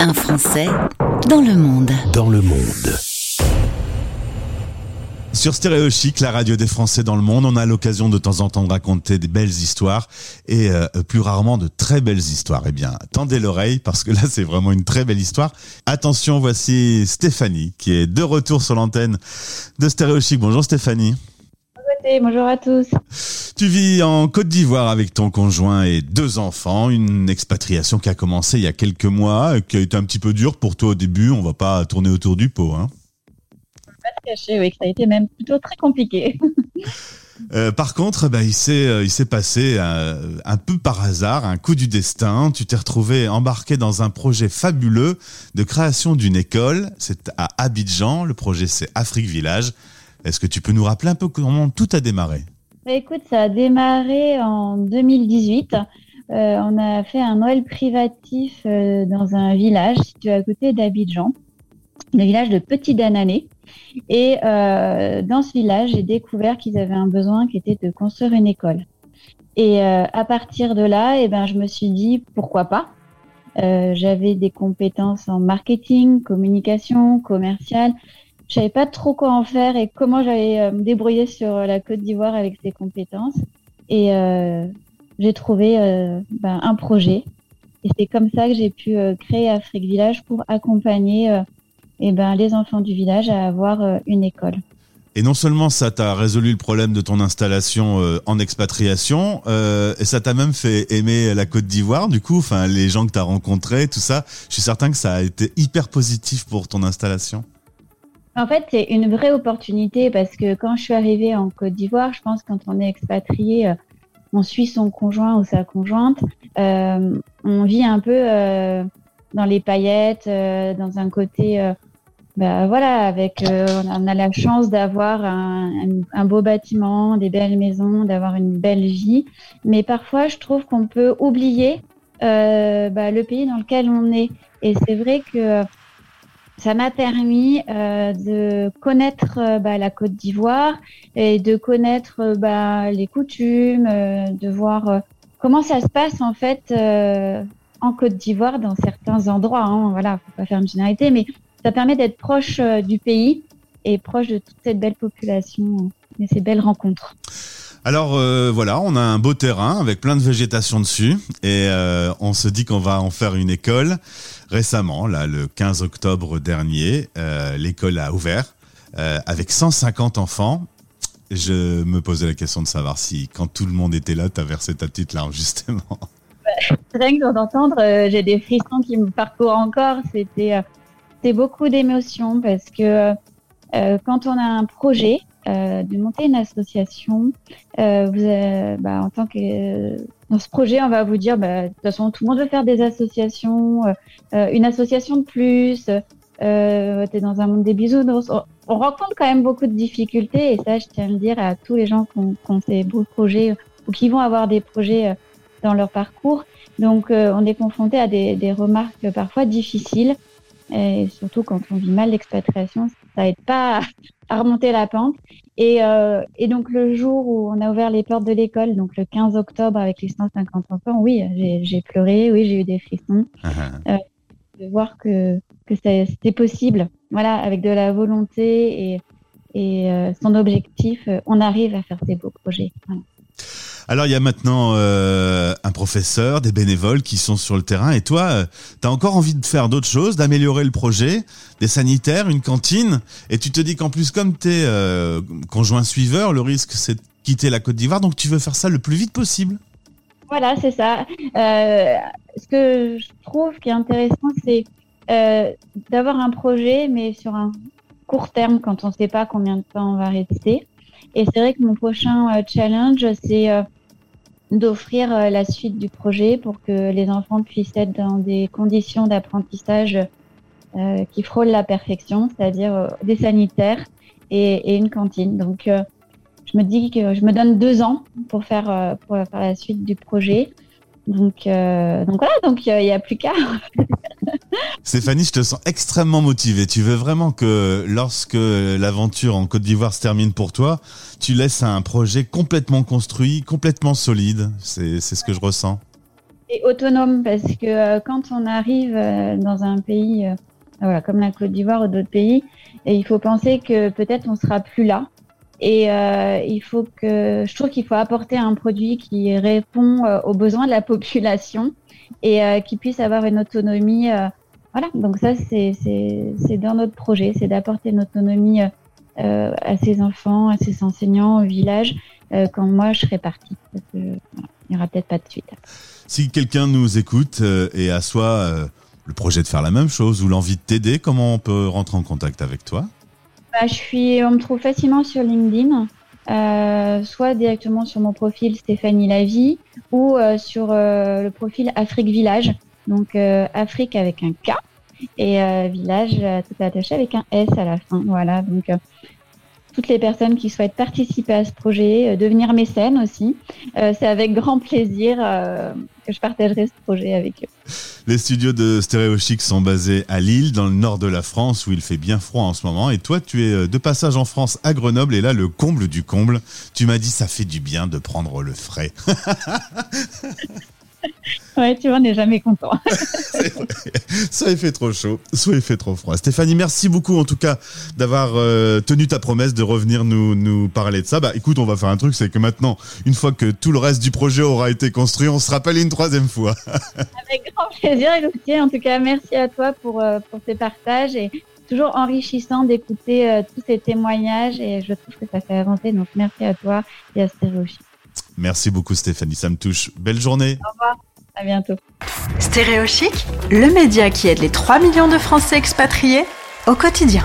Un Français dans le monde. Dans le monde. Sur Stéréo Chic, la radio des Français dans le monde, on a l'occasion de temps en temps de raconter des belles histoires et euh, plus rarement de très belles histoires. Eh bien, tendez l'oreille parce que là, c'est vraiment une très belle histoire. Attention, voici Stéphanie qui est de retour sur l'antenne de Stéréo Chic. Bonjour Stéphanie. Bonjour à tous. Tu vis en Côte d'Ivoire avec ton conjoint et deux enfants, une expatriation qui a commencé il y a quelques mois, qui a été un petit peu dure pour toi au début. On va pas tourner autour du pot, hein. On va pas te cacher, oui, que ça a été même plutôt très compliqué. Euh, par contre, bah, il s'est euh, il s'est passé euh, un peu par hasard, un coup du destin. Tu t'es retrouvé embarqué dans un projet fabuleux de création d'une école. C'est à Abidjan. Le projet c'est Afrique Village. Est-ce que tu peux nous rappeler un peu comment tout a démarré? Bah, Écoute, ça a démarré en 2018. Euh, on a fait un Noël privatif euh, dans un village situé à côté d'Abidjan, le village de Petit Danané. Et euh, dans ce village, j'ai découvert qu'ils avaient un besoin qui était de construire une école. Et à partir de là, eh ben, je me suis dit pourquoi pas? J'avais des compétences en marketing, communication, commercial je savais pas trop quoi en faire et comment j'allais euh, me débrouiller sur euh, la Côte d'Ivoire avec ces compétences. Et euh, j'ai trouvé ben, un projet. Et c'est comme ça que j'ai pu créer Afrique Village pour accompagner et ben, les enfants du village à avoir une école. Et non seulement ça t'a résolu le problème de ton installation en expatriation, et ça t'a même fait aimer la Côte d'Ivoire. Du coup, enfin les gens que tu as rencontrés, tout ça, je suis certain que ça a été hyper positif pour ton installation. En fait, c'est une vraie opportunité parce que quand je suis arrivée en Côte d'Ivoire, je pense que quand on est expatrié, euh, on suit son conjoint ou sa conjointe, euh, on vit un peu euh, dans les paillettes, dans un côté, bah, voilà, avec, on a la chance d'avoir un, beau bâtiment, des belles maisons, d'avoir une belle vie, mais parfois je trouve qu'on peut oublier bah, le pays dans lequel on est. Et c'est vrai que ça m'a permis euh, de connaître euh, bah, la Côte d'Ivoire et de connaître euh, bah, les coutumes, de voir comment ça se passe en fait en Côte d'Ivoire dans certains endroits. Hein, voilà, faut pas faire une généralité, mais ça permet d'être proche du pays et proche de toute cette belle population et ces belles rencontres. Alors voilà, on a un beau terrain avec plein de végétation dessus et on se dit qu'on va en faire une école récemment, là, le 15 octobre dernier, euh, l'école a ouvert euh, avec 150 enfants. Je me posais la question de savoir si, quand tout le monde était là, tu as versé ta petite larme, justement. Rien que d'entendre, euh, j'ai des frissons qui me parcourent encore. C'était beaucoup d'émotions parce que quand on a un projet, de monter une association, vous, bah, en tant que dans ce projet, on va vous dire, bah, de toute façon, tout le monde veut faire des associations, euh, euh une association de plus, euh, tu es dans un monde des bisounours. On, on, rencontre quand même beaucoup de difficultés, et ça, je tiens à le dire à tous les gens qui ont, qui ont ces beaux projets ou qui vont avoir des projets euh, dans leur parcours. Donc, euh, on est confronté à des, des, remarques parfois difficiles, et surtout quand on vit mal l'expatriation, ça aide pas à remonter la pente. Et, euh, et, donc le jour où on a ouvert les portes de l'école, donc le 15 octobre avec les 150 enfants, oui, j'ai pleuré, oui, j'ai eu des frissons. Ah. Euh, de voir que, que c'était possible, voilà, avec de la volonté et, et euh, son objectif, euh, on arrive à faire ces beaux projets. Voilà. Alors il y a maintenant euh, un professeur, des bénévoles qui sont sur le terrain et toi, euh, tu as encore envie de faire d'autres choses, d'améliorer le projet, des sanitaires, une cantine? Et tu te dis qu'en plus comme tu es euh, conjoint suiveur, le risque c'est de quitter la Côte d'Ivoire donc tu veux faire ça le plus vite possible. Voilà, c'est ça. ce que je trouve qui est intéressant, c'est d'avoir un projet mais sur un court terme quand on ne sait pas combien de temps on va rester. Et c'est vrai que mon prochain challenge, c'est d'offrir euh, la suite du projet pour que les enfants puissent être dans des conditions d'apprentissage euh, qui frôlent la perfection, c'est-à-dire euh, des sanitaires et, une cantine. Donc, je me dis que je me donne deux ans pour faire, pour faire la suite du projet. Donc, donc voilà, donc il n'y a plus qu'à. Stéphanie, je te sens extrêmement motivée. Tu veux vraiment que lorsque l'aventure en Côte d'Ivoire se termine pour toi, tu laisses un projet complètement construit, complètement solide. C'est ce que je ressens. et autonome parce que quand on arrive dans un pays voilà, comme la Côte d'Ivoire ou d'autres pays, et il faut penser que peut-être on sera plus là. Et euh, il faut que, je trouve qu'il faut apporter un produit qui répond euh, aux besoins de la population et euh, qui puisse avoir une autonomie. Euh, voilà, donc ça c'est dans notre projet, c'est d'apporter une autonomie euh, à ces enfants, à ces enseignants au village quand moi je serai partie. Parce que, voilà, il n'y aura peut-être pas de suite. Si quelqu'un nous écoute et a soit le projet de faire la même chose ou l'envie de t'aider, comment on peut rentrer en contact avec toi? Bah, je suis, on me trouve facilement sur LinkedIn, euh, soit directement sur mon profil Stéphanie Lavie ou euh, sur euh, le profil Afrique Village, donc euh, Afrique avec un K et euh, Village tout attaché avec un S à la fin. Voilà, donc toutes les personnes qui souhaitent participer à ce projet, euh, devenir mécène aussi. Euh, c'est avec grand plaisir euh, que je partagerai ce projet avec eux. Les studios de Stéréo Chic sont basés à Lille, dans le nord de la France, où il fait bien froid en ce moment. Et toi, tu es de passage en France à Grenoble. Et là, le comble du comble, tu m'as dit, ça fait du bien de prendre le frais. Ouais, tu vois, on n'est jamais content. soit il fait trop chaud, soit il fait trop froid. Stéphanie, merci beaucoup en tout cas d'avoir euh, tenu ta promesse de revenir nous, nous parler de ça. Bah écoute, on va faire un truc, c'est que maintenant, une fois que tout le reste du projet aura été construit, on se rappelle une troisième fois. Avec grand plaisir, Elodie. En tout cas, merci à toi pour, euh, pour ces partages et toujours enrichissant d'écouter euh, tous ces témoignages et je trouve que ça fait avancer. Donc merci à toi et à Stéréochic. Merci beaucoup Stéphanie, ça me touche. Belle journée. Au revoir. À bientôt. Stéréo Chic, le média qui aide les 3 millions de Français expatriés au quotidien.